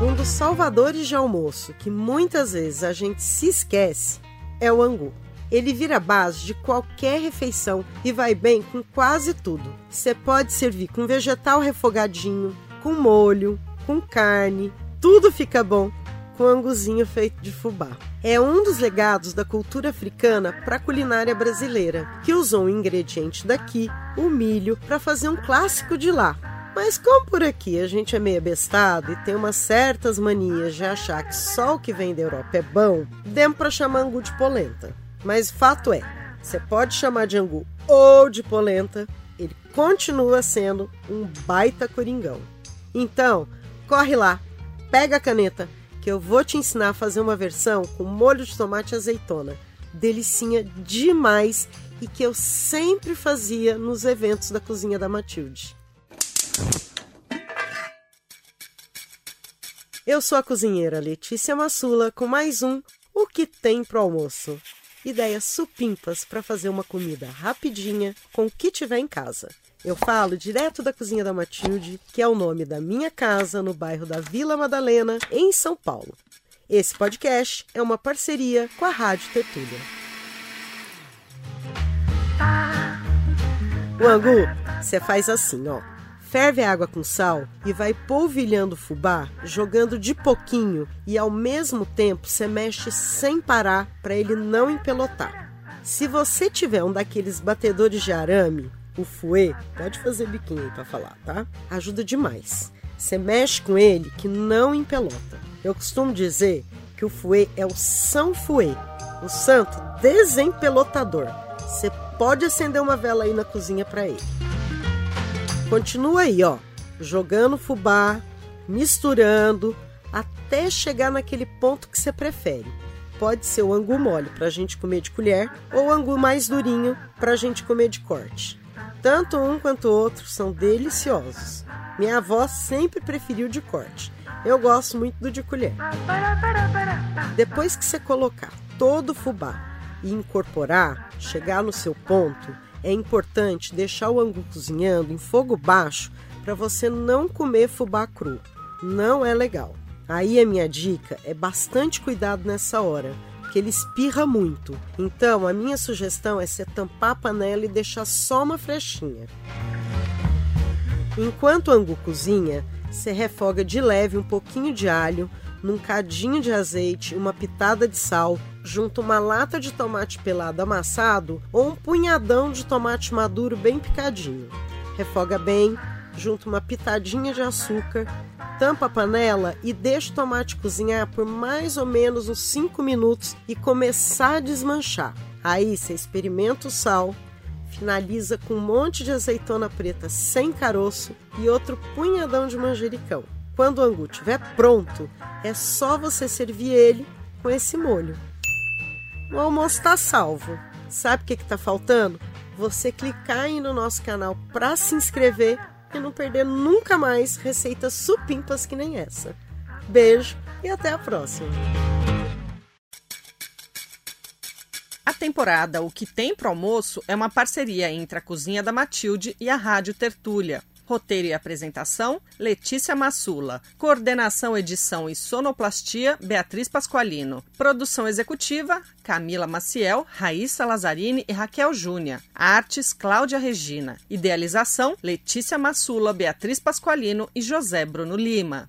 Um dos salvadores de almoço que muitas vezes a gente se esquece é o angu. Ele vira base de qualquer refeição e vai bem com quase tudo. Você pode servir com vegetal refogadinho, com molho, com carne, tudo fica bom com anguzinho feito de fubá. É um dos legados da cultura africana para a culinária brasileira, que usou um ingrediente daqui, o milho, para fazer um clássico de lá. Mas como por aqui a gente é meio abestado e tem umas certas manias de achar que só o que vem da Europa é bom, demos para chamar angu de polenta. Mas fato é, você pode chamar de angu ou de polenta, ele continua sendo um baita coringão. Então, corre lá, pega a caneta, que eu vou te ensinar a fazer uma versão com molho de tomate e azeitona. Delicinha demais e que eu sempre fazia nos eventos da cozinha da Matilde. Eu sou a cozinheira Letícia Massula com mais um O que tem pro almoço. Ideias supimpas para fazer uma comida rapidinha com o que tiver em casa. Eu falo direto da cozinha da Matilde, que é o nome da minha casa no bairro da Vila Madalena, em São Paulo. Esse podcast é uma parceria com a Rádio Tertúlia. O angu, você faz assim, ó. Ferve a água com sal e vai polvilhando o fubá, jogando de pouquinho e ao mesmo tempo você mexe sem parar para ele não empelotar. Se você tiver um daqueles batedores de arame, o fouet, pode fazer biquinho para falar, tá? Ajuda demais. Você mexe com ele que não empelota. Eu costumo dizer que o fouet é o São Fouet, o santo desempelotador. Você pode acender uma vela aí na cozinha para ele. Continua aí, ó, jogando fubá, misturando até chegar naquele ponto que você prefere. Pode ser o angu mole para a gente comer de colher ou angu mais durinho para a gente comer de corte. Tanto um quanto o outro são deliciosos. Minha avó sempre preferiu de corte. Eu gosto muito do de colher. Depois que você colocar todo o fubá e incorporar, chegar no seu ponto, é importante deixar o angu cozinhando em fogo baixo para você não comer fubá cru. Não é legal. Aí a minha dica é bastante cuidado nessa hora, que ele espirra muito. Então, a minha sugestão é você tampar a panela e deixar só uma frechinha. Enquanto o angu cozinha, você refoga de leve um pouquinho de alho, num cadinho de azeite, uma pitada de sal, junto uma lata de tomate pelado amassado ou um punhadão de tomate maduro bem picadinho. Refoga bem, junto uma pitadinha de açúcar, tampa a panela e deixa o tomate cozinhar por mais ou menos uns 5 minutos e começar a desmanchar. Aí você experimenta o sal, finaliza com um monte de azeitona preta sem caroço e outro punhadão de manjericão. Quando o angu estiver pronto, é só você servir ele com esse molho. O almoço está salvo. Sabe o que está faltando? Você clicar aí no nosso canal para se inscrever e não perder nunca mais receitas supimpas que nem essa. Beijo e até a próxima! A temporada O que tem pro almoço é uma parceria entre a Cozinha da Matilde e a Rádio Tertúlia. Roteiro e apresentação: Letícia Massula. Coordenação, edição e sonoplastia: Beatriz Pasqualino. Produção executiva: Camila Maciel, Raíssa Lazzarini e Raquel Júnior. Artes: Cláudia Regina. Idealização: Letícia Massula, Beatriz Pasqualino e José Bruno Lima.